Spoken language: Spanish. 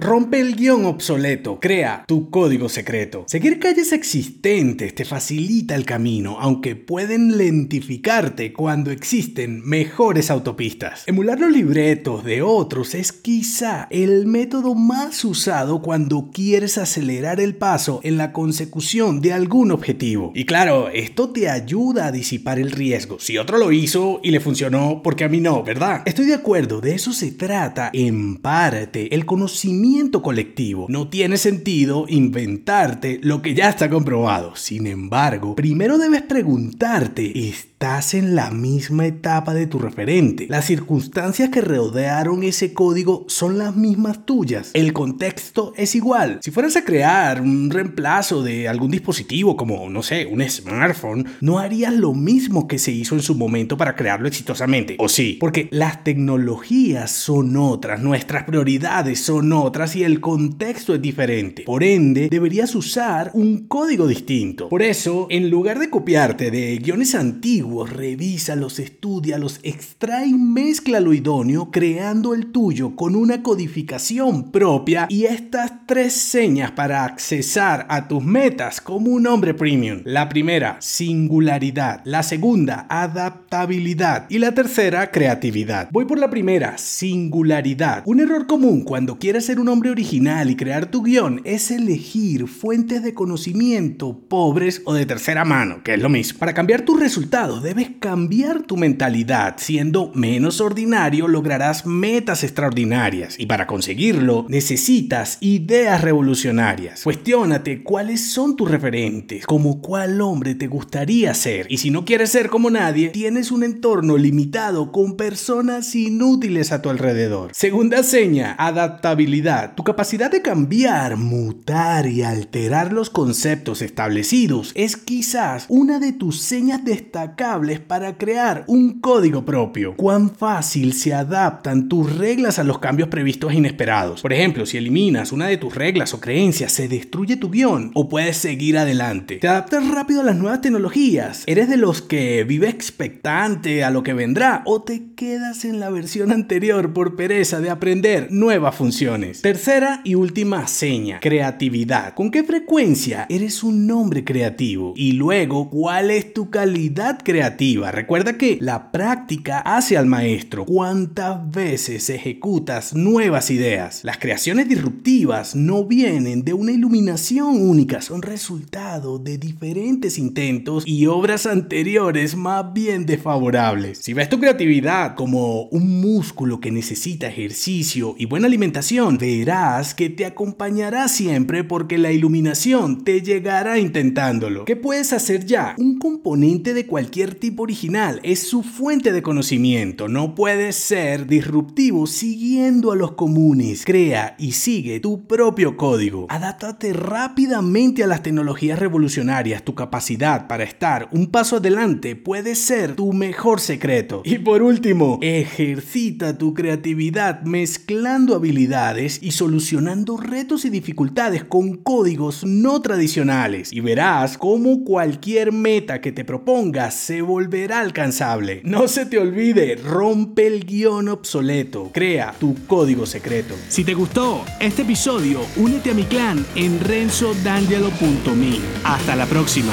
Rompe el guion obsoleto, crea tu código secreto. Seguir calles existentes te facilita el camino, aunque pueden lentificarte cuando existen mejores autopistas. Emular los libretos de otros es quizá el método más usado cuando quieres acelerar el paso en la consecución de algún objetivo. Y claro, esto te ayuda a disipar el riesgo. Si otro lo hizo y le funcionó, porque a mí no, ¿verdad? Estoy de acuerdo, de eso se trata en parte el conocimiento colectivo. No tiene sentido inventarte lo que ya está comprobado. Sin embargo, primero debes preguntarte, estás en la misma etapa de tu referente. Las circunstancias que rodearon ese código son las mismas tuyas. El contexto es igual. Si fueras a crear un reemplazo de algún dispositivo como, no sé, un smartphone, no harías lo mismo que se hizo en su momento para crearlo exitosamente. ¿O sí? Porque las tecnologías son otras, nuestras prioridades son otras y el contexto es diferente. Por ende, deberías usar un código distinto. Por eso, en lugar de copiarte de guiones antiguos, revisa los estudia, los extrae y mezcla lo idóneo, creando el tuyo con una codificación propia y estas tres señas para accesar a tus metas como un hombre premium. La primera, singularidad. La segunda, adaptabilidad. Y la tercera, creatividad. Voy por la primera, singularidad. Un error común cuando quieres ser un hombre original y crear tu guion es elegir fuentes de conocimiento pobres o de tercera mano, que es lo mismo. Para cambiar tus resultados, debes cambiar tu mentalidad. Siendo menos ordinario, lograrás metas extraordinarias. Y para conseguirlo, necesitas ideas revolucionarias. Cuestiónate cuáles son tus referentes, como cuál hombre te gustaría ser. Y si no quieres ser como nadie, tienes un entorno limitado con personas inútiles a tu alrededor. Segunda seña, adaptabilidad. Tu capacidad de cambiar, mutar y alterar los conceptos establecidos es quizás una de tus señas destacadas para crear un código propio. Cuán fácil se adaptan tus reglas a los cambios previstos e inesperados. Por ejemplo, si eliminas una de tus reglas o creencias, se destruye tu guion o puedes seguir adelante. Te adaptas rápido a las nuevas tecnologías. ¿Eres de los que vive expectante a lo que vendrá o te quedas en la versión anterior por pereza de aprender nuevas funciones? Tercera y última seña, creatividad. ¿Con qué frecuencia eres un hombre creativo? Y luego, ¿cuál es tu calidad creativa? Recuerda que la práctica hace al maestro. ¿Cuántas veces ejecutas nuevas ideas? Las creaciones disruptivas no vienen de una iluminación única, son resultado de diferentes intentos y obras anteriores más bien desfavorables. Si ves tu creatividad como un músculo que necesita ejercicio y buena alimentación, verás que te acompañará siempre porque la iluminación te llegará intentándolo. ¿Qué puedes hacer ya? Un componente de cualquier tipo original, es su fuente de conocimiento. No puedes ser disruptivo siguiendo a los comunes. Crea y sigue tu propio código. Adáptate rápidamente a las tecnologías revolucionarias. Tu capacidad para estar un paso adelante puede ser tu mejor secreto. Y por último, ejercita tu creatividad mezclando habilidades y solucionando retos y dificultades con códigos no tradicionales. Y verás cómo cualquier meta que te propongas se volverá alcanzable. No se te olvide, rompe el guion obsoleto, crea tu código secreto. Si te gustó este episodio, únete a mi clan en renzodangelo.me. Hasta la próxima.